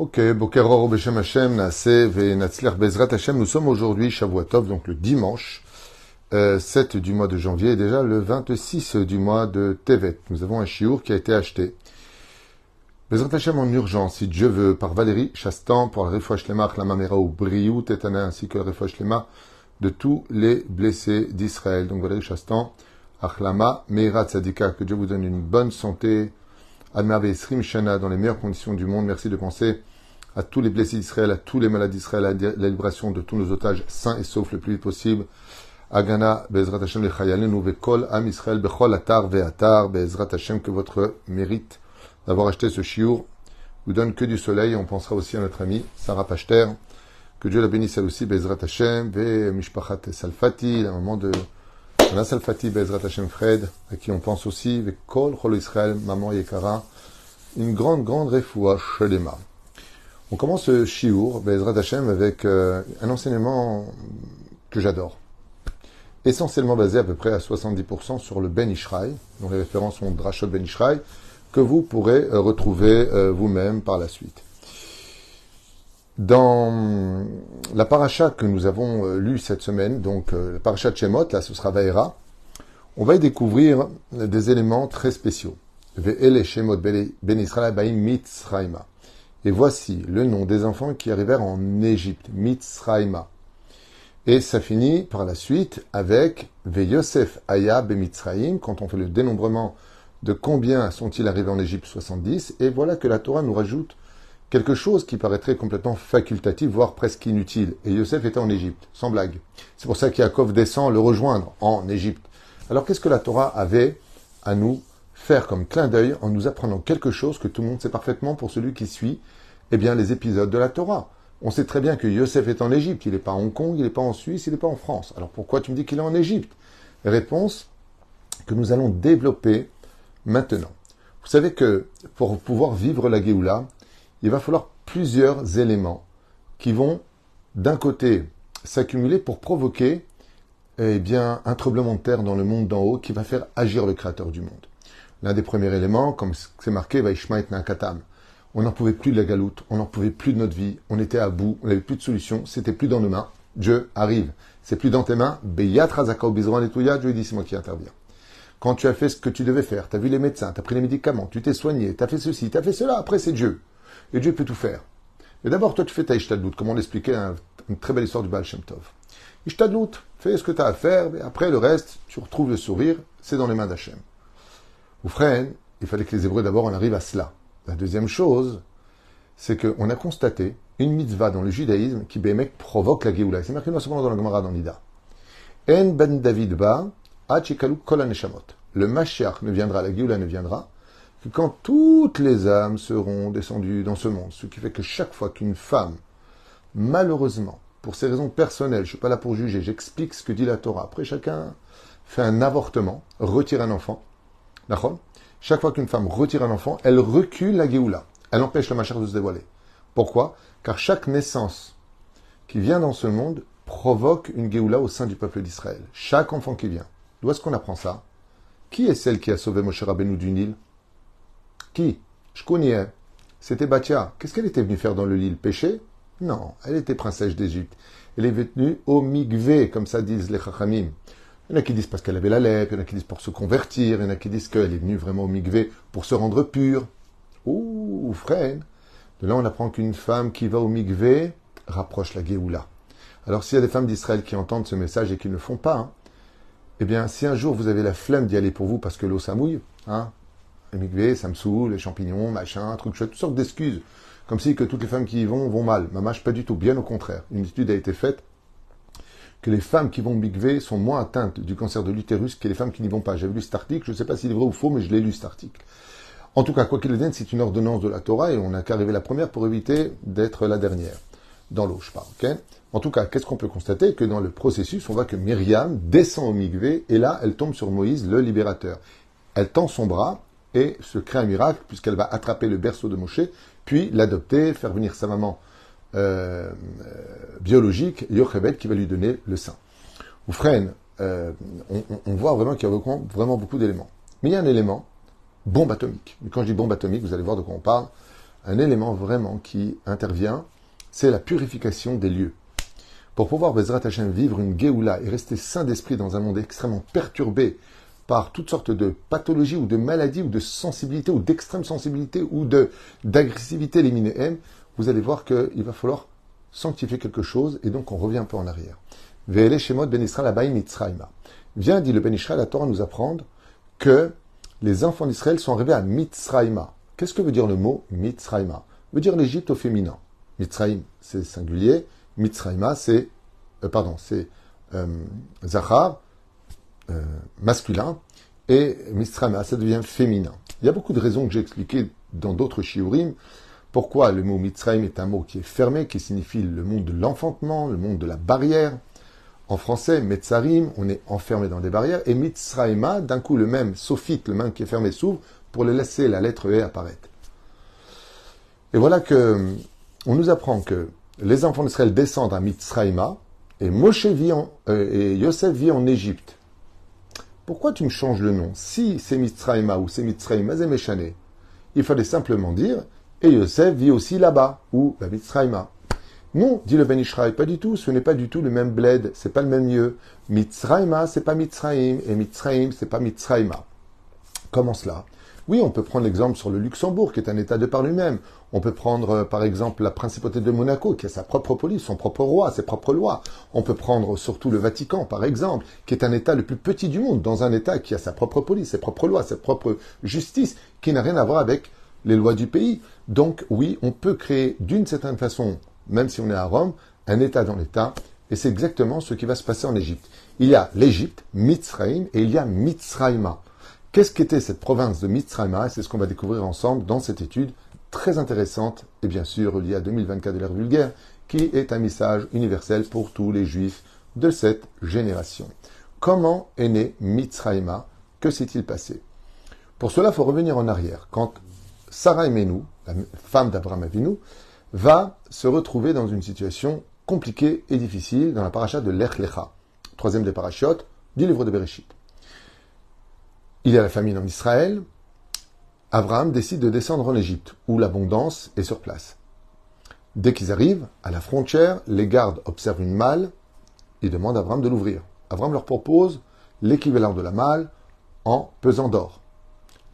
Ok, Bokeror Beshem Hashem, Venatzler Bezrat Hashem. Nous sommes aujourd'hui Shavuatov, donc le dimanche euh, 7 du mois de janvier et déjà le 26 du mois de Tevet. Nous avons un chiour qui a été acheté. Bezrat Hashem en urgence, si Dieu veut, par Valérie Chastan, pour le refouach lema, la mamera ou Briou Tetana, ainsi que le refouach lema de tous les blessés d'Israël. Donc Valérie Chastan, Achlama, Meira Tzadika, que Dieu vous donne une bonne santé, Srim Shana, dans les meilleures conditions du monde. Merci de penser à tous les blessés d'Israël, à tous les malades d'Israël, à la libération de tous nos otages sains et saufs le plus vite possible. Agana, Bezrat Hashem, Lechayalenu, Vekol, Am Israël, Bechol, Atar, Veatar, Bezrat Hashem, que votre mérite d'avoir acheté ce chiour vous donne que du soleil. On pensera aussi à notre amie Sarah Pachter. Que Dieu la bénisse elle aussi, Bezrat Hashem, Ve Mishpachat Salfati, la maman de Anna Salfati, Bezrat Hashem Fred, à qui on pense aussi, Ve Kol, Chol Israël, maman Yekara. Une grande, grande refoua, Shelema. On commence ce Shiur, Bezrat Hashem, avec euh, un enseignement que j'adore. Essentiellement basé à peu près à 70% sur le Ben Ishraï, dont les références sont Drashot Ben Ishraï, que vous pourrez euh, retrouver euh, vous-même par la suite. Dans la paracha que nous avons euh, lue cette semaine, donc euh, la paracha de Shemot, là ce sera Vaera, on va y découvrir des éléments très spéciaux. Ve'ele Shemot Ben Israël Baim Mitzraïma. Et voici le nom des enfants qui arrivèrent en Égypte, Mitzraïma. Et ça finit par la suite avec Ve Yosef Aya Bemitzraïm, quand on fait le dénombrement de combien sont-ils arrivés en Égypte 70, et voilà que la Torah nous rajoute quelque chose qui paraîtrait complètement facultatif, voire presque inutile. Et Yosef était en Égypte, sans blague. C'est pour ça qu'Yaakov descend le rejoindre en Égypte. Alors qu'est-ce que la Torah avait à nous faire comme clin d'œil en nous apprenant quelque chose que tout le monde sait parfaitement pour celui qui suit eh bien, les épisodes de la Torah. On sait très bien que Yosef est en Égypte, il n'est pas à Hong Kong, il n'est pas en Suisse, il n'est pas en France. Alors pourquoi tu me dis qu'il est en Égypte? Réponse que nous allons développer maintenant. Vous savez que pour pouvoir vivre la Géoula, il va falloir plusieurs éléments qui vont d'un côté s'accumuler pour provoquer eh bien, un tremblement de terre dans le monde d'en haut qui va faire agir le Créateur du monde. L'un des premiers éléments, comme c'est marqué, va Ishmael Nakatam. On n'en pouvait plus de la galoute, on n'en pouvait plus de notre vie, on était à bout, on n'avait plus de solution, c'était plus dans nos mains. Dieu arrive. C'est plus dans tes mains. Beyat Razaka Bizran et Dieu dit c'est moi qui interviens. Quand tu as fait ce que tu devais faire, tu as vu les médecins, tu as pris les médicaments, tu t'es soigné, tu as fait ceci, tu as fait cela, après c'est Dieu. Et Dieu peut tout faire. Mais d'abord, toi, tu fais ta Ishtadlout, comme on l'expliquait, une très belle histoire du Baal Shem Tov. Ishtadlout, fais ce que tu as à faire, mais après le reste, tu retrouves le sourire, c'est dans les mains d'Hachem. Ou frère, il fallait que les Hébreux d'abord en arrivent à cela. La deuxième chose, c'est qu'on a constaté une mitzvah dans le judaïsme qui, bémek, provoque la Géoula. C'est marqué cependant dans la Gemara dans l'Ida. En ben David ba, kol Le Mashiach ne viendra, la Géoula ne viendra, que quand toutes les âmes seront descendues dans ce monde. Ce qui fait que chaque fois qu'une femme, malheureusement, pour ses raisons personnelles, je ne suis pas là pour juger, j'explique ce que dit la Torah. Après, chacun fait un avortement, retire un enfant. Chaque fois qu'une femme retire un enfant, elle recule la Géoula. Elle empêche le Mashiach de se dévoiler. Pourquoi? Car chaque naissance qui vient dans ce monde provoque une Géoula au sein du peuple d'Israël. Chaque enfant qui vient. D'où est-ce qu'on apprend ça? Qui est celle qui a sauvé Moshe Rabbeinu du Nil? Qui? Je connais. C'était Batia. Qu'est-ce qu'elle était venue faire dans le Nil? Pécher Non, elle était princesse d'Égypte. Elle est venue au Migvé, comme ça disent les Chachamim. Il y en a qui disent parce qu'elle avait la lèpre, il y en a qui disent pour se convertir, il y en a qui disent qu'elle est venue vraiment au Migvé pour se rendre pure. Ouh, frère De là, on apprend qu'une femme qui va au Migvé rapproche la Géoula. Alors, s'il y a des femmes d'Israël qui entendent ce message et qui ne le font pas, hein, eh bien, si un jour vous avez la flemme d'y aller pour vous parce que l'eau ça mouille, hein, le Migvé, ça me saoule, les champignons, machin, truc chouette, toutes sortes d'excuses. Comme si que toutes les femmes qui y vont vont mal. Mamache, pas du tout. Bien au contraire. Une étude a été faite que les femmes qui vont migver sont moins atteintes du cancer de l'utérus que les femmes qui n'y vont pas. J'avais lu cet article, je ne sais pas s'il est vrai ou faux, mais je l'ai lu cet article. En tout cas, quoi qu'il vienne, c'est une ordonnance de la Torah et on n'a qu'à arriver la première pour éviter d'être la dernière. Dans l'eau, je parle. ok? En tout cas, qu'est-ce qu'on peut constater? Que dans le processus, on voit que Myriam descend au Migvé et là, elle tombe sur Moïse, le libérateur. Elle tend son bras et se crée un miracle puisqu'elle va attraper le berceau de Moshe, puis l'adopter, faire venir sa maman euh, biologique, Yochebed, qui va lui donner le sein. Ou freine, euh, on, voit vraiment qu'il y a vraiment beaucoup d'éléments. Mais il y a un élément bombe atomique. Quand je dis bombe atomique, vous allez voir de quoi on parle. un élément vraiment qui intervient, c'est la purification des lieux. Pour pouvoir, Bezrat Hashem, vivre une Géoula et rester sain d'esprit dans un monde extrêmement perturbé par toutes sortes de pathologies ou de maladies ou de sensibilité ou d'extrême sensibilité ou de d'agressivité M, vous allez voir qu'il va falloir sanctifier quelque chose et donc on revient un peu en arrière. Ve'ele Shemot Ben Israël Mitzrayma. Viens, dit le Ben Israël, la Torah nous apprendre que les enfants d'Israël sont arrivés à Mitzrayma. Qu'est-ce que veut dire le mot Mitzrayma? Veut dire l'Égypte au féminin. Mitzrayim, c'est singulier. Mitzrayma, c'est, euh, pardon, c'est euh, Zachar, euh, masculin, et Mitzrayma, ça devient féminin. Il y a beaucoup de raisons que j'ai expliquées dans d'autres shiurim. Pourquoi le mot Mitzrayim est un mot qui est fermé, qui signifie le monde de l'enfantement, le monde de la barrière? En français, Metzarim, on est enfermé dans des barrières, et Mitzrayma, d'un coup le même sophite, le même qui est fermé s'ouvre, pour le laisser la lettre E apparaître. Et voilà que on nous apprend que les enfants d'Israël descendent à Mitzrayma et Moshe vit euh, et Yosef vit en Égypte. Pourquoi tu me changes le nom? Si c'est Mitzrayma ou c'est Mitzrayma, c'est Il fallait simplement dire et Yosef vit aussi là-bas ou à Mitzrayma. Non, dit le Ben Ishraï, pas du tout, ce n'est pas du tout le même bled, c'est pas le même lieu. Mitzrayma, c'est pas Mitzrayim, et Mitzrayim, c'est pas Mitzrayma. Comment cela? Oui, on peut prendre l'exemple sur le Luxembourg, qui est un État de par lui-même. On peut prendre, euh, par exemple, la principauté de Monaco, qui a sa propre police, son propre roi, ses propres lois. On peut prendre surtout le Vatican, par exemple, qui est un État le plus petit du monde, dans un État qui a sa propre police, ses propres lois, sa propre justice, qui n'a rien à voir avec les lois du pays. Donc, oui, on peut créer d'une certaine façon, même si on est à Rome, un État dans l'État, et c'est exactement ce qui va se passer en Égypte. Il y a l'Égypte, Mitzrayim, et il y a Mitzrayma. Qu'est-ce qu'était cette province de Mitzrayma? C'est ce qu'on va découvrir ensemble dans cette étude très intéressante et bien sûr liée à 2024 de l'ère vulgaire, qui est un message universel pour tous les juifs de cette génération. Comment est né Mitzrayma? Que s'est-il passé? Pour cela, il faut revenir en arrière. Quand Sarah Emenu, la femme d'Abraham Avinu, va se retrouver dans une situation compliquée et difficile dans la paracha de Lech Lecha, troisième des parachutes du livre de Bereshit. Il y a la famine en Israël. Abraham décide de descendre en Égypte, où l'abondance est sur place. Dès qu'ils arrivent à la frontière, les gardes observent une malle et demandent à Abraham de l'ouvrir. Abraham leur propose l'équivalent de la malle en pesant d'or.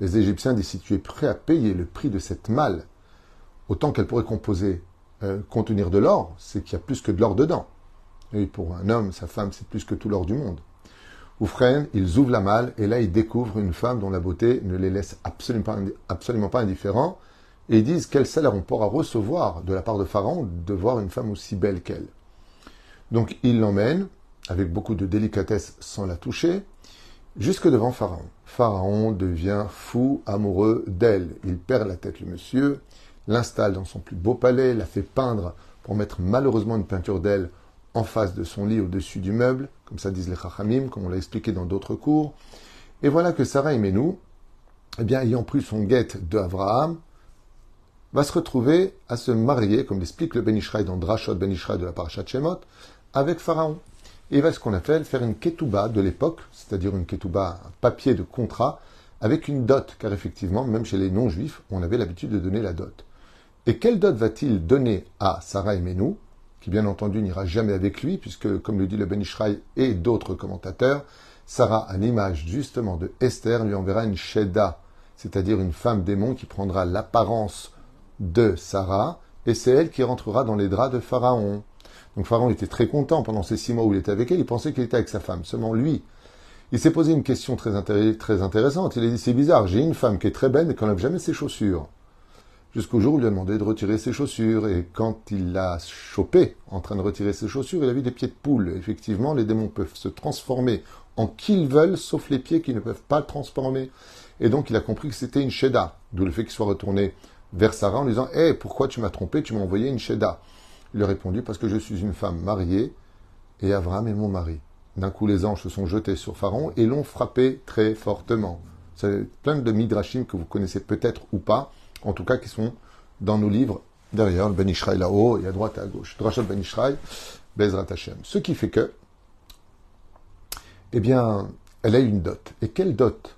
Les Égyptiens décident tu es à payer le prix de cette malle, autant qu'elle pourrait composer, euh, contenir de l'or, c'est qu'il y a plus que de l'or dedans. Et pour un homme, sa femme, c'est plus que tout l'or du monde. Oufren, ils ouvrent la malle et là ils découvrent une femme dont la beauté ne les laisse absolument pas, absolument pas indifférents et ils disent quel salaire on pourra recevoir de la part de Pharaon de voir une femme aussi belle qu'elle. Donc ils l'emmènent avec beaucoup de délicatesse sans la toucher jusque devant Pharaon. Pharaon devient fou, amoureux d'elle. Il perd la tête le monsieur, l'installe dans son plus beau palais, la fait peindre pour mettre malheureusement une peinture d'elle en face de son lit au-dessus du meuble, comme ça disent les Chachamim, comme on l'a expliqué dans d'autres cours. Et voilà que Sarah et Menou, eh bien, ayant pris son guette d'Abraham, va se retrouver à se marier, comme l'explique le Ben dans Drashot Ben de la Parashat Shemot, avec Pharaon. Et va ce qu'on appelle faire une ketouba de l'époque, c'est-à-dire une ketouba, un papier de contrat, avec une dot, car effectivement, même chez les non-juifs, on avait l'habitude de donner la dot. Et quelle dot va-t-il donner à Sarah et Menou qui bien entendu n'ira jamais avec lui, puisque, comme le dit le Ben Ishraï et d'autres commentateurs, Sarah, à l'image justement de Esther, lui enverra une Sheda, c'est-à-dire une femme démon qui prendra l'apparence de Sarah, et c'est elle qui rentrera dans les draps de Pharaon. Donc Pharaon était très content pendant ces six mois où il était avec elle, il pensait qu'il était avec sa femme, seulement lui. Il s'est posé une question très, intéressante. Il a dit, c'est bizarre, j'ai une femme qui est très belle et qui n'enlève jamais ses chaussures jusqu'au jour où il lui a demandé de retirer ses chaussures. Et quand il l'a chopé en train de retirer ses chaussures, il a vu des pieds de poule. Effectivement, les démons peuvent se transformer en qui ils veulent, sauf les pieds qui ne peuvent pas transformer. Et donc, il a compris que c'était une Sheda, d'où le fait qu'il soit retourné vers Sarah en lui disant Hé, pourquoi tu m'as trompé? Tu m'as envoyé une Sheda. Il a répondu Parce que je suis une femme mariée et Abraham est mon mari. D'un coup, les anges se sont jetés sur Pharaon et l'ont frappé très fortement. C'est plein de midrashim que vous connaissez peut-être ou pas en tout cas qui sont dans nos livres derrière, le Ben Ishraï là-haut et à droite et à gauche. Drachot Ben Ishraï, Bezrat Hashem. Ce qui fait que, eh bien, elle a une dot. Et quelle dot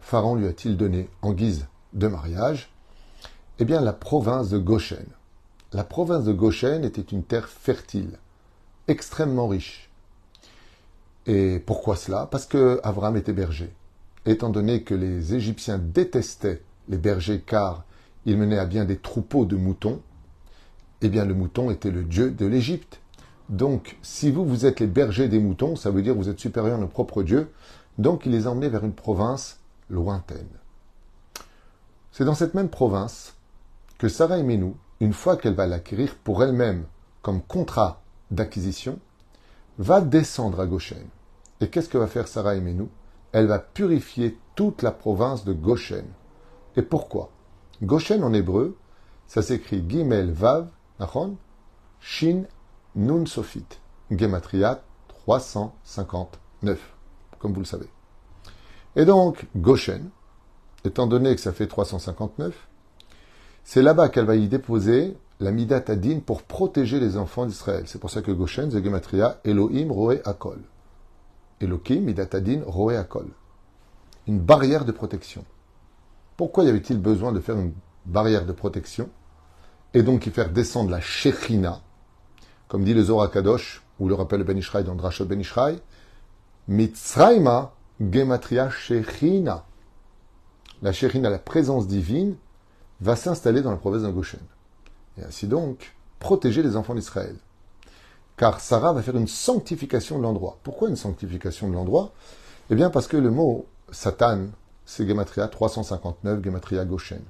Pharaon lui a-t-il donné en guise de mariage? Eh bien, la province de Goshen. La province de Goshen était une terre fertile, extrêmement riche. Et pourquoi cela? Parce que Abraham était berger. Étant donné que les Égyptiens détestaient les bergers car ils menaient à bien des troupeaux de moutons, eh bien le mouton était le dieu de l'Égypte. Donc, si vous, vous êtes les bergers des moutons, ça veut dire que vous êtes supérieurs à nos propres dieux. Donc, il les emmenait vers une province lointaine. C'est dans cette même province que Sarah Menou, une fois qu'elle va l'acquérir pour elle-même comme contrat d'acquisition, va descendre à Goshen. Et qu'est-ce que va faire Sarah Menou? Elle va purifier toute la province de Goshen. Et pourquoi? Goshen en hébreu, ça s'écrit Gimel Vav, Nachon, Shin Nun Sofit, Gematria 359, comme vous le savez. Et donc, Goshen, étant donné que ça fait 359, c'est là-bas qu'elle va y déposer la Midat Adin pour protéger les enfants d'Israël. C'est pour ça que Goshen, c'est Gematria, Elohim Roé Akol. Elohim, Midat Adin, Roé Akol. Une barrière de protection. Pourquoi y avait-il besoin de faire une barrière de protection et donc y faire descendre la Shechina, comme dit le Zohar Kadosh, ou le rappelle le Ben Ishraï dans Drashot Ben Ishraï, Mitzrayma Gematria Shechina. La Shechina, la présence divine, va s'installer dans la province de Goshen. Et ainsi donc, protéger les enfants d'Israël. Car Sarah va faire une sanctification de l'endroit. Pourquoi une sanctification de l'endroit? Eh bien parce que le mot Satan, c'est Gematria 359, Gematria Goshen.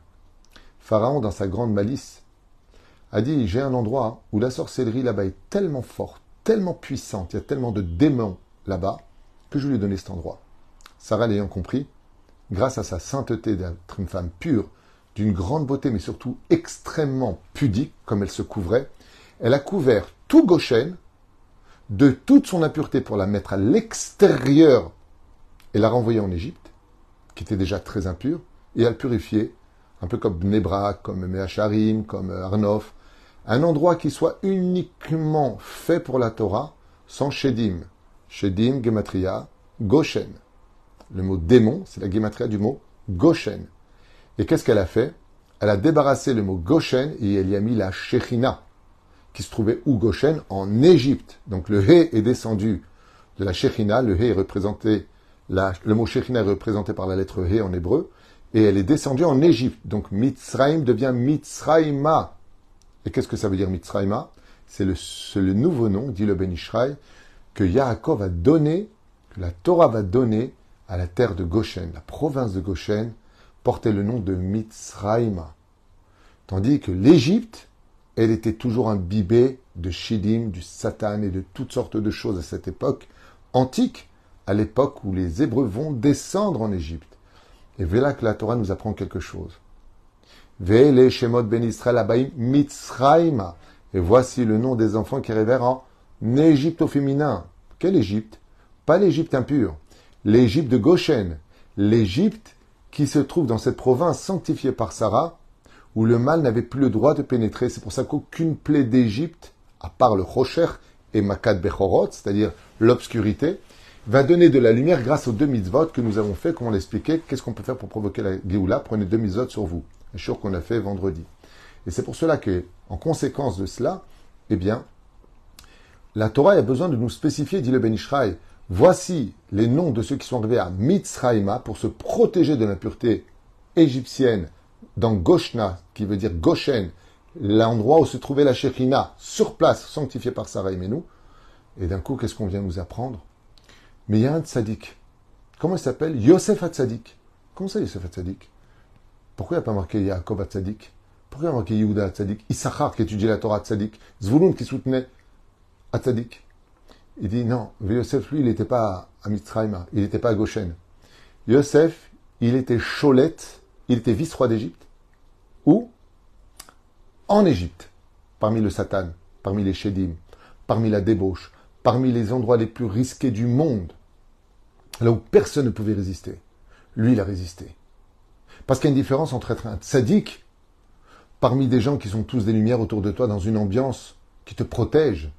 Pharaon, dans sa grande malice, a dit J'ai un endroit où la sorcellerie là-bas est tellement forte, tellement puissante, il y a tellement de démons là-bas, que je lui ai donné cet endroit. Sarah l'ayant compris, grâce à sa sainteté d'être une femme pure, d'une grande beauté, mais surtout extrêmement pudique, comme elle se couvrait, elle a couvert tout Goshen de toute son impureté pour la mettre à l'extérieur et la renvoyer en Égypte, qui était déjà très impure, et à le purifier, un peu comme Nebra, comme Meacharim, comme Arnof, un endroit qui soit uniquement fait pour la Torah, sans Shedim. Shedim, Gematria, Goshen. Le mot démon, c'est la Gematria du mot Goshen. Et qu'est-ce qu'elle a fait? Elle a débarrassé le mot Goshen et elle y a mis la Shechina, qui se trouvait où Goshen? En Égypte. Donc le He est descendu de la Shechina. Le He est représenté, le mot Shechina est représenté par la lettre He en hébreu. Et elle est descendue en Égypte. Donc Mitzrayim devient Mitzrayma. Et qu'est-ce que ça veut dire Mitzrayma? C'est le, nouveau nom, dit le Ben Ishraï, que Yaakov a donné, que la Torah va donner à la terre de Goshen. La province de Goshen portait le nom de Mitzrayma. Tandis que l'Égypte, elle était toujours imbibée de Shidim, du Satan et de toutes sortes de choses à cette époque antique, à l'époque où les Hébreux vont descendre en Égypte. Et voilà que la Torah nous apprend quelque chose. Vele Shemot Ben Israël Abaim Mitzrayma. Et voici le nom des enfants qui révèrent en Égypte au féminin. Quelle Égypte? Pas l'Égypte impure. L'Égypte de Goshen. L'Égypte qui se trouve dans cette province sanctifiée par Sarah, où le mal n'avait plus le droit de pénétrer. C'est pour ça qu'aucune plaie d'Égypte, à part le Rocher et Makat Bechorot, c'est-à-dire l'obscurité, va donner de la lumière grâce aux deux mitzvot que nous avons fait, comme on l'expliquait. Qu'est-ce qu'on peut faire pour provoquer la Géoula? Prenez deux mitzvot sur vous sûr qu'on a fait vendredi. Et c'est pour cela que, en conséquence de cela, eh bien, la Torah a besoin de nous spécifier, dit le Ben Ishraï, voici les noms de ceux qui sont arrivés à Mitzrayma pour se protéger de l'impureté égyptienne dans Goshna, qui veut dire Goshen, l'endroit où se trouvait la Shekhina, sur place, sanctifiée par Sarah et Menou. Et d'un coup, qu'est-ce qu'on vient nous apprendre? Mais il y a un tzaddik. Comment il s'appelle? Yosef Hatzadik. Comment ça, Yosef Hatzadik? Pourquoi il n'y a pas marqué Yaakov Hatzadik? Pourquoi il y a marqué Yehuda Hatzadik? Issachar qui étudiait la Torah Hatzadik. Zvulun qui soutenait Hatzadik Il dit non, Yosef, lui, il n'était pas à Mitzrayim, il n'était pas à Goshen. Yosef, il était Cholette, il était vice-roi d'Égypte. Où En Égypte, parmi le Satan, parmi les Shedim, parmi la débauche, parmi les endroits les plus risqués du monde, là où personne ne pouvait résister. Lui, il a résisté. Parce qu'il y a une différence entre être un sadique parmi des gens qui sont tous des lumières autour de toi dans une ambiance qui te protège.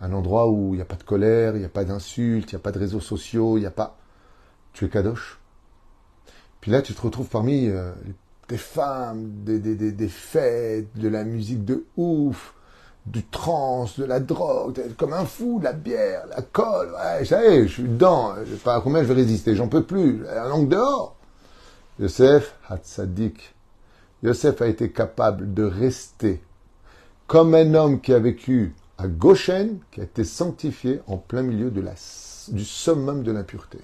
Un endroit où il n'y a pas de colère, il n'y a pas d'insultes, il n'y a pas de réseaux sociaux, il n'y a pas... Tu es kadosh. Puis là, tu te retrouves parmi euh, des femmes, des, des, des, des fêtes, de la musique de ouf, du trance, de la drogue, comme un fou, de la bière, la colle, ouais, ça y est, je suis dedans, je sais pas à combien je vais résister, j'en peux plus, la langue dehors. Yosef Hatzadik, Yosef a été capable de rester comme un homme qui a vécu à Goshen, qui a été sanctifié en plein milieu de la, du summum de l'impureté.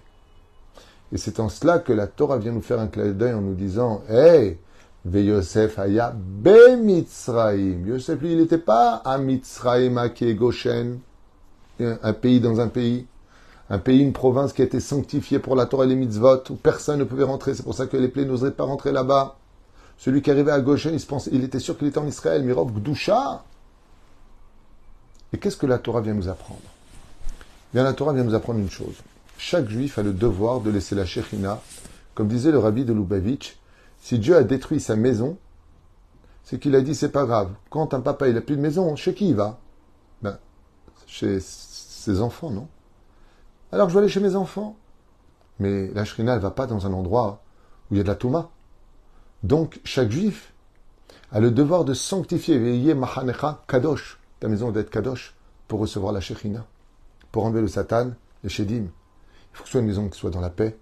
Et c'est en cela que la Torah vient nous faire un clin d'œil en nous disant Hey, Ve Yosef Haya Be Mitzraim. Yosef, lui, il n'était pas à Mitzraim, qui est Goshen, un pays dans un pays. Un pays, une province qui a été sanctifiée pour la Torah et les mitzvot, où personne ne pouvait rentrer. C'est pour ça que les plaies n'oseraient pas rentrer là-bas. Celui qui arrivait à Goshen, il, se pensait, il était sûr qu'il était en Israël. Mirov Gdusha. Et qu'est-ce que la Torah vient nous apprendre? Bien, la Torah vient nous apprendre une chose. Chaque juif a le devoir de laisser la Shekhinah, comme disait le rabbi de Lubavitch, si Dieu a détruit sa maison, c'est qu'il a dit c'est pas grave. Quand un papa il a plus de maison, chez qui il va? Ben, chez ses enfants, non? Alors je vais aller chez mes enfants. Mais la Shrina, elle va pas dans un endroit où il y a de la Touma. Donc, chaque juif a le devoir de sanctifier, veiller Mahanecha Kadosh, ta maison doit être Kadosh, pour recevoir la Shekhinah, pour enlever le Satan, les Shedim. Il faut que ce soit une maison qui soit dans la paix,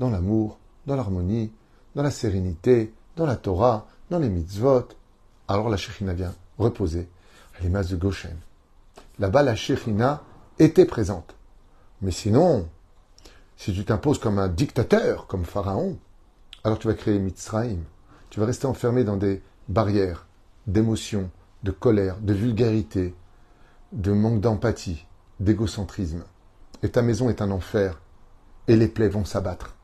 dans l'amour, dans l'harmonie, dans la sérénité, dans la Torah, dans les mitzvot. Alors la Shekhinah vient reposer à l'image de Goshen. Là-bas, la Shekhinah était présente. Mais sinon, si tu t'imposes comme un dictateur, comme Pharaon, alors tu vas créer Mitzraïm. Tu vas rester enfermé dans des barrières d'émotion, de colère, de vulgarité, de manque d'empathie, d'égocentrisme. Et ta maison est un enfer, et les plaies vont s'abattre,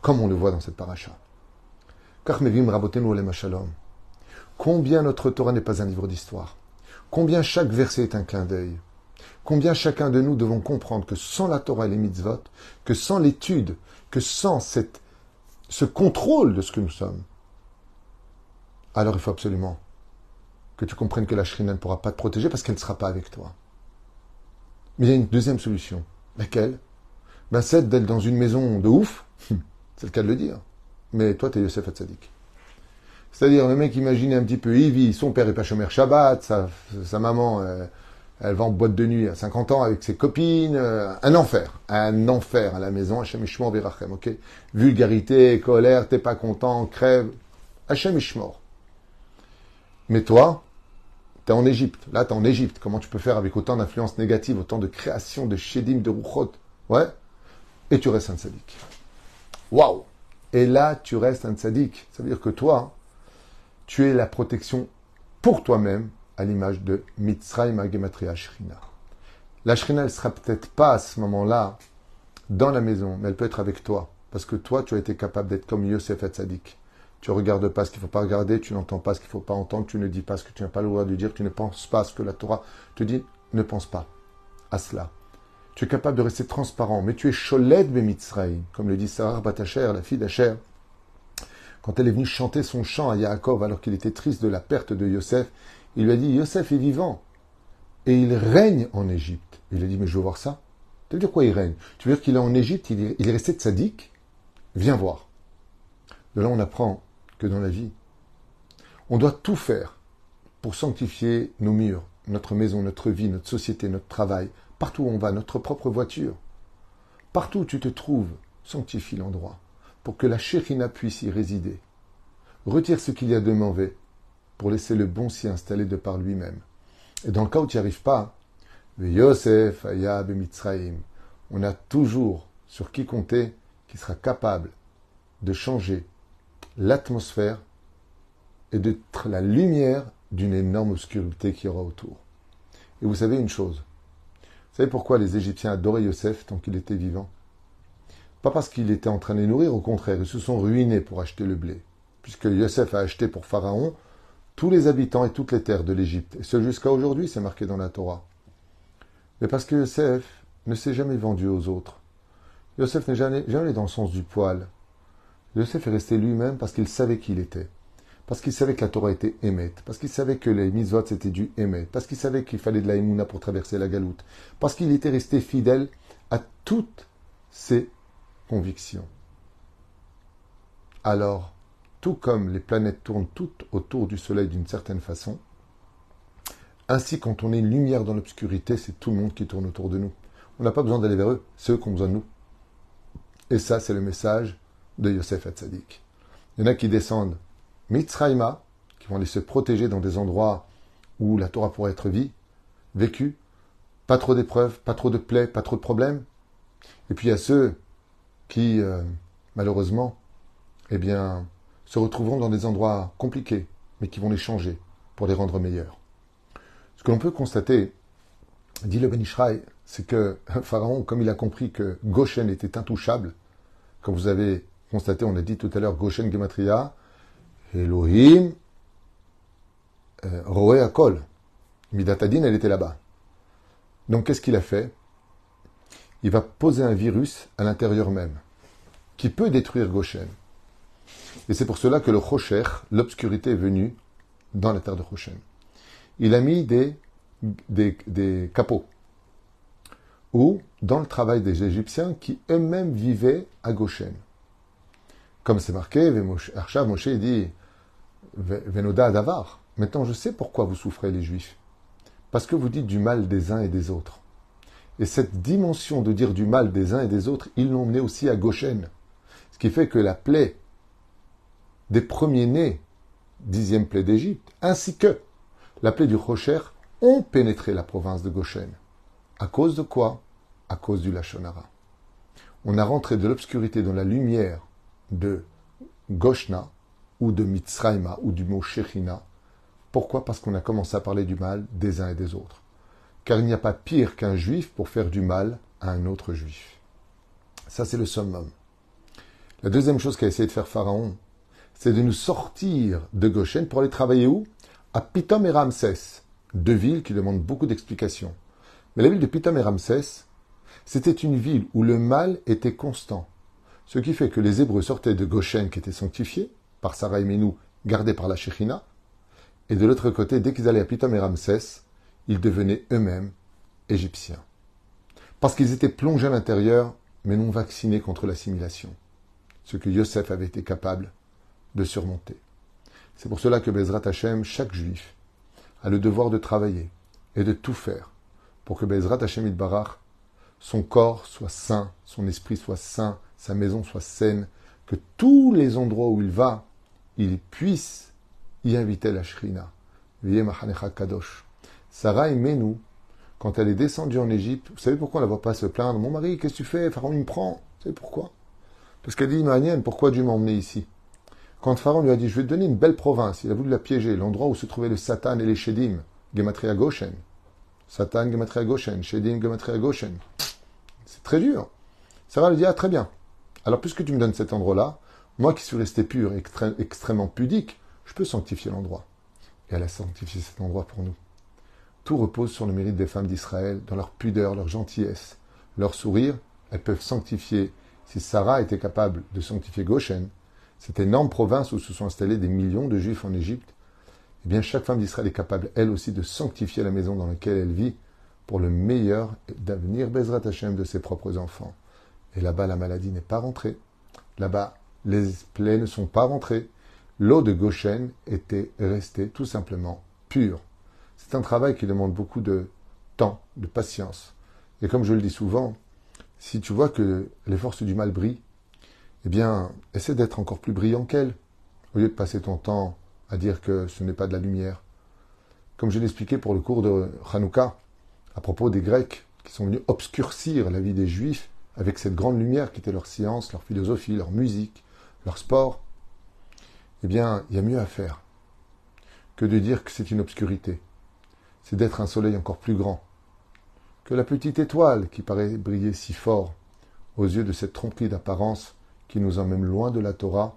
comme on le voit dans cette paracha. Combien notre Torah n'est pas un livre d'histoire Combien chaque verset est un clin d'œil Combien chacun de nous devons comprendre que sans la Torah et les mitzvot, que sans l'étude, que sans cette, ce contrôle de ce que nous sommes, alors il faut absolument que tu comprennes que la Shrina ne pourra pas te protéger parce qu'elle ne sera pas avec toi. Mais il y a une deuxième solution. Laquelle? Ben, C'est d'être dans une maison de ouf, c'est le cas de le dire. Mais toi, tu es Yosef Hatzadik. C'est-à-dire, le mec, imagine un petit peu, il son père est pas chômeur Shabbat, sa, sa maman, euh, elle va en boîte de nuit à 50 ans avec ses copines, euh, un enfer, un enfer à la maison, Hachem Ishmor Virachem, ok? Vulgarité, colère, t'es pas content, crève, Hachem Ishmor. Mais toi, t'es en Égypte, là t'es en Égypte, comment tu peux faire avec autant d'influence négative, autant de création, de shedim, de ruchot, ouais Et tu restes un sadique. Waouh et là, tu restes un tzaddik. Ça veut dire que toi, tu es la protection pour toi-même à l'image de Mitzrayim Agematria Shrina. La Shrina, elle sera peut-être pas à ce moment-là dans la maison, mais elle peut être avec toi. Parce que toi, tu as été capable d'être comme Yosef et. Tu regardes pas ce qu'il ne faut pas regarder, tu n'entends pas ce qu'il ne faut pas entendre, tu ne dis pas ce que tu n'as pas le droit de dire, tu ne penses pas ce que la Torah te dit, ne pense pas à cela. Tu es capable de rester transparent, mais tu es Sholed Bemitzraï, comme le dit Sarah Batacher, la fille d'Acher. Quand elle est venue chanter son chant à Yaakov alors qu'il était triste de la perte de Yosef, il lui a dit Yosef est vivant et il règne en Égypte. Il a dit Mais je veux voir ça. Tu veux dire quoi il règne? Tu veux dire qu'il est en Égypte, il est, il est resté tzaddik? Viens voir. De là, on apprend que dans la vie, on doit tout faire pour sanctifier nos murs, notre maison, notre vie, notre société, notre travail, Partout où on va, notre propre voiture, partout où tu te trouves, sanctifie l'endroit, pour que la Shekhinah puisse y résider. Retire ce qu'il y a de mauvais, pour laisser le bon s'y installer de par lui-même. Et dans le cas où tu n'y arrives pas, Yosef, Ayab et Mitzraïm, on a toujours sur qui compter qui sera capable de changer l'atmosphère et d'être la lumière d'une énorme obscurité qui y aura autour. Et vous savez une chose, vous savez pourquoi les Égyptiens adoraient Yosef tant qu'il était vivant? Pas parce qu'il était en train de les nourrir, au contraire, ils se sont ruinés pour acheter le blé. Puisque Yosef a acheté pour Pharaon tous les habitants et toutes les terres de l'Égypte. Et ce jusqu'à aujourd'hui, c'est marqué dans la Torah. Mais parce que Yosef ne s'est jamais vendu aux autres. Yosef n'est jamais, jamais dans le sens du poil. Yosef est resté lui-même parce qu'il savait qui il était parce qu'il savait que la Torah était émette, parce qu'il savait que les mitzvot c'était du émet, parce qu'il savait qu'il fallait de la émouna pour traverser la galoute, parce qu'il était resté fidèle à toutes ses convictions. Alors, tout comme les planètes tournent toutes autour du Soleil d'une certaine façon, ainsi quand on est une lumière dans l'obscurité, c'est tout le monde qui tourne autour de nous. On n'a pas besoin d'aller vers eux, c'est eux qui ont besoin de nous. Et ça, c'est le message de Yosef Hatzadik. Il y en a qui descendent Mitzrayma, qui vont aller se protéger dans des endroits où la Torah pourrait être vie, vécue, pas trop d'épreuves, pas trop de plaies, pas trop de problèmes. Et puis il y a ceux qui, euh, malheureusement, eh bien, se retrouveront dans des endroits compliqués, mais qui vont les changer pour les rendre meilleurs. Ce que l'on peut constater, dit le Ben c'est que Pharaon, comme il a compris que Goshen était intouchable, comme vous avez constaté, on a dit tout à l'heure Goshen Gematria, Elohim, euh, Roé Akol. Midatadine, elle était là-bas. Donc qu'est-ce qu'il a fait? Il va poser un virus à l'intérieur même, qui peut détruire Goshen. Et c'est pour cela que le Rocher, l'obscurité est venue dans la terre de Goshen. Il a mis des, des, des capots, ou dans le travail des Égyptiens qui eux-mêmes vivaient à Goshen. Comme c'est marqué, Archav Moshe dit Venoda Davar. Maintenant, je sais pourquoi vous souffrez, les Juifs. Parce que vous dites du mal des uns et des autres. Et cette dimension de dire du mal des uns et des autres, ils l'ont mené aussi à Goshen. Ce qui fait que la plaie des premiers-nés, dixième plaie d'Égypte, ainsi que la plaie du Rocher, ont pénétré la province de Goshen. À cause de quoi? À cause du Lachonara. On a rentré de l'obscurité dans la lumière de Goshna, ou de Mitzrayma, ou du mot Shechina. Pourquoi? Parce qu'on a commencé à parler du mal des uns et des autres. Car il n'y a pas pire qu'un juif pour faire du mal à un autre juif. Ça, c'est le summum. La deuxième chose qu'a essayé de faire Pharaon, c'est de nous sortir de Goshen pour aller travailler où? À Pitom et Ramsès, deux villes qui demandent beaucoup d'explications. Mais la ville de Pitom et Ramsès, c'était une ville où le mal était constant. Ce qui fait que les Hébreux sortaient de Goshen qui était sanctifié par Sarah et Menou, gardés par la Shechina, et de l'autre côté, dès qu'ils allaient à Pitom et Ramsès, ils devenaient eux-mêmes égyptiens. Parce qu'ils étaient plongés à l'intérieur, mais non vaccinés contre l'assimilation. Ce que Yosef avait été capable de surmonter. C'est pour cela que Bezrat Hashem, chaque juif, a le devoir de travailler et de tout faire pour que Bezrat Hashem Idbarach, son corps soit sain, son esprit soit sain, sa maison soit saine, que tous les endroits où il va, il puisse y inviter la Shrina. Kadosh. Sarah Menou, quand elle est descendue en Égypte, vous savez pourquoi elle ne va pas se plaindre? Mon mari, qu'est-ce que tu fais? Pharaon, il me prend. Vous savez pourquoi? Parce qu'elle dit, Manienne, pourquoi Dieu m'a emmené ici? Quand Pharaon lui a dit Je vais te donner une belle province, il a voulu la piéger, l'endroit où se trouvaient le Satan et les Shedim, Gematria Goshen. Satan, Gematria Goshen, Shedim, Gematria Goshen. Très dur. Sarah lui dit Ah, très bien. Alors, puisque tu me donnes cet endroit-là, moi qui suis resté pur et extrêmement pudique, je peux sanctifier l'endroit. Et elle a sanctifié cet endroit pour nous. Tout repose sur le mérite des femmes d'Israël, dans leur pudeur, leur gentillesse, leur sourire. Elles peuvent sanctifier. Si Sarah était capable de sanctifier Goshen, cette énorme province où se sont installés des millions de juifs en Égypte, eh bien chaque femme d'Israël est capable, elle aussi, de sanctifier la maison dans laquelle elle vit pour le meilleur d'avenir Bezrat Hashem de ses propres enfants. Et là-bas, la maladie n'est pas rentrée. Là-bas, les plaies ne sont pas rentrées. L'eau de Goshen était restée tout simplement pure. C'est un travail qui demande beaucoup de temps, de patience. Et comme je le dis souvent, si tu vois que les forces du mal brillent, eh bien, essaie d'être encore plus brillant qu'elle, au lieu de passer ton temps à dire que ce n'est pas de la lumière. Comme je l'expliquais pour le cours de Hanouka, à propos des Grecs qui sont venus obscurcir la vie des Juifs avec cette grande lumière qui était leur science, leur philosophie, leur musique, leur sport, eh bien, il y a mieux à faire que de dire que c'est une obscurité. C'est d'être un soleil encore plus grand que la petite étoile qui paraît briller si fort aux yeux de cette tromperie d'apparence qui nous emmène loin de la Torah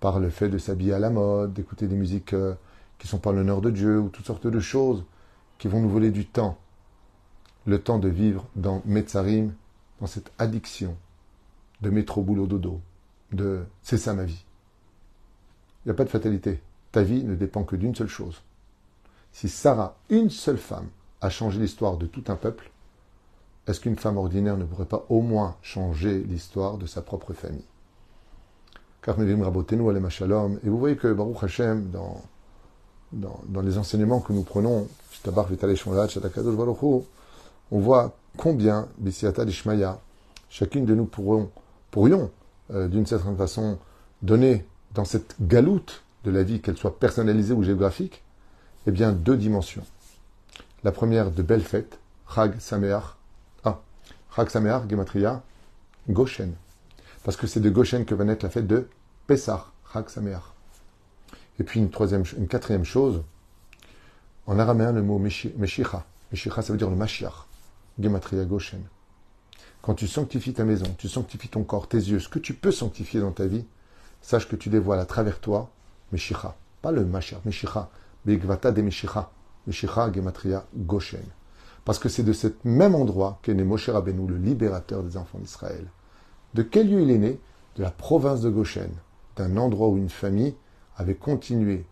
par le fait de s'habiller à la mode, d'écouter des musiques euh, qui sont pas l'honneur de Dieu ou toutes sortes de choses qui vont nous voler du temps. Le temps de vivre dans Metzarim, dans cette addiction de métro boulot dodo, de c'est ça ma vie. Il n'y a pas de fatalité. Ta vie ne dépend que d'une seule chose. Si Sarah, une seule femme, a changé l'histoire de tout un peuple, est-ce qu'une femme ordinaire ne pourrait pas au moins changer l'histoire de sa propre famille? Et vous voyez que Baruch Hashem, dans, dans, dans les enseignements que nous prenons, on voit combien, Bisiata Ishmaya, chacune de nous pourrons, pourrions, euh, d'une certaine façon, donner dans cette galoute de la vie, qu'elle soit personnalisée ou géographique, eh bien, deux dimensions. La première de belles fêtes, Chag Sameach, ah, Chag Sameach, Gematria, Goshen. Parce que c'est de Goshen que va naître la fête de Pessah, Chag Sameach. Et puis une, troisième, une quatrième chose, en araméen, le mot Meshicha. Meshicha, ça veut dire le Mashiach. Gematria Goshen. Quand tu sanctifies ta maison, tu sanctifies ton corps, tes yeux, ce que tu peux sanctifier dans ta vie, sache que tu dévoiles à travers toi Meshicha. Pas le Mashiach, Meshicha. Bigvata de Meshicha. Meshicha Gematria Goshen. Parce que c'est de ce même endroit qu'est né Moshe Rabbeinu, le libérateur des enfants d'Israël. De quel lieu il est né? De la province de Goshen, d'un endroit où une famille avait continué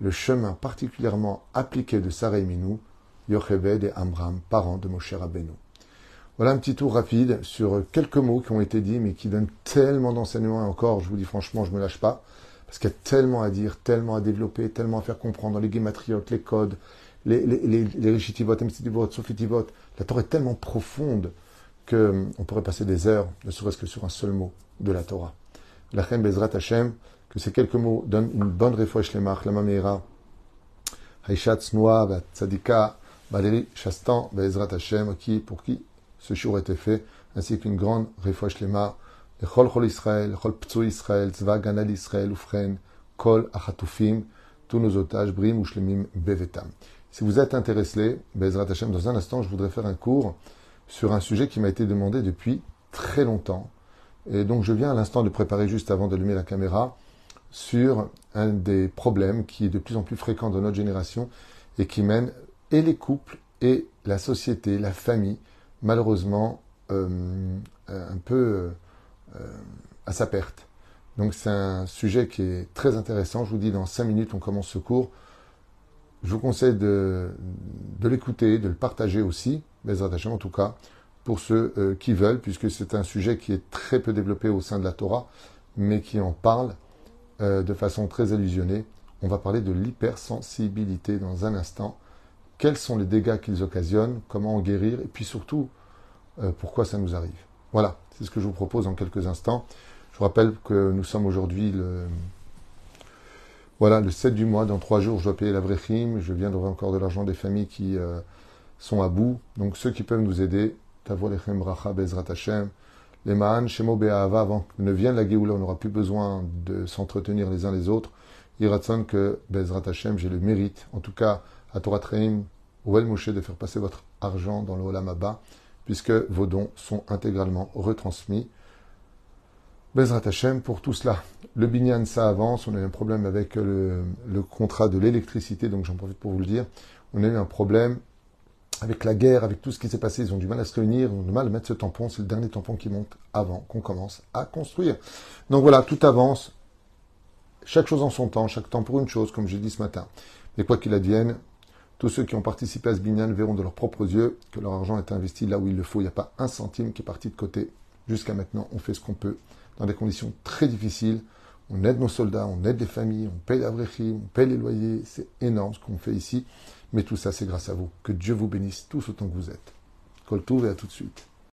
le chemin particulièrement appliqué de Sarah et Minou, Yocheved et Amram, parents de Moshe Rabbeinu. Voilà un petit tour rapide sur quelques mots qui ont été dits, mais qui donnent tellement d'enseignements, et encore, je vous dis franchement, je ne me lâche pas, parce qu'il y a tellement à dire, tellement à développer, tellement à faire comprendre, les guématriotes, les codes, les, les, les, les Sofitivot. La Torah est tellement profonde qu'on pourrait passer des heures, ne serait-ce que sur un seul mot de la Torah. Lachem Bezrat Hashem, que ces quelques mots donnent une bonne refouach lemach, la mamera, Haishat Snoa, Tzadika, Valérie Chastan, Bezrat Hashem, qui, pour qui ce jour a été fait, ainsi qu'une grande refouach lemach, Chol Chol Israël, Chol Ptsu Israël, Tzva Ganal Israël, Ufren, Kol Achatufim, tous nos otages, Brim Ushlemim Bevetam. Si vous êtes intéressé, Bezrat Hashem, dans un instant, je voudrais faire un cours sur un sujet qui m'a été demandé depuis très longtemps. Et donc je viens à l'instant de préparer juste avant d'allumer la caméra sur un des problèmes qui est de plus en plus fréquent dans notre génération et qui mène et les couples et la société, la famille, malheureusement, euh, un peu euh, à sa perte. Donc c'est un sujet qui est très intéressant. Je vous dis, dans cinq minutes, on commence ce cours. Je vous conseille de, l'écouter, de le partager aussi, attachements en tout cas, pour ceux euh, qui veulent, puisque c'est un sujet qui est très peu développé au sein de la Torah, mais qui en parle euh, de façon très allusionnée. On va parler de l'hypersensibilité dans un instant. Quels sont les dégâts qu'ils occasionnent, comment en guérir, et puis surtout, euh, pourquoi ça nous arrive. Voilà, c'est ce que je vous propose en quelques instants. Je vous rappelle que nous sommes aujourd'hui le voilà, le 7 du mois, dans trois jours, je dois payer la vraie frime. Je viendrai encore de l'argent des familles qui euh, sont à bout. Donc ceux qui peuvent nous aider, Tavo Lechem Bracha Bezrat Hashem, les Ma'an Shemo Be'ahava, avant que ne vienne la Géoula, on n'aura plus besoin de s'entretenir les uns les autres. Iratson que Bezrat Hashem, j'ai le mérite, en tout cas à Torah Treim, ou El Moshe, de faire passer votre argent dans le Olam puisque vos dons sont intégralement retransmis Bezrat Hashem pour tout cela. Le binyan, ça avance. On a eu un problème avec le, contrat de l'électricité, donc j'en profite pour vous le dire. On a eu un problème avec la guerre, avec tout ce qui s'est passé. Ils ont du mal à se réunir, ils ont du mal à mettre ce tampon. C'est le dernier tampon qui monte avant qu'on commence à construire. Donc voilà, tout avance. Chaque chose en son temps, chaque temps pour une chose, comme j'ai dit ce matin. Mais quoi qu'il advienne, tous ceux qui ont participé à ce binyan verront de leurs propres yeux que leur argent est investi là où il le faut. Il n'y a pas un centime qui est parti de côté. Jusqu'à maintenant, on fait ce qu'on peut dans des conditions très difficiles. On aide nos soldats, on aide les familles, on paye la on paye les loyers. C'est énorme ce qu'on fait ici. Mais tout ça, c'est grâce à vous. Que Dieu vous bénisse tous autant que vous êtes. Coltouve et à tout de suite.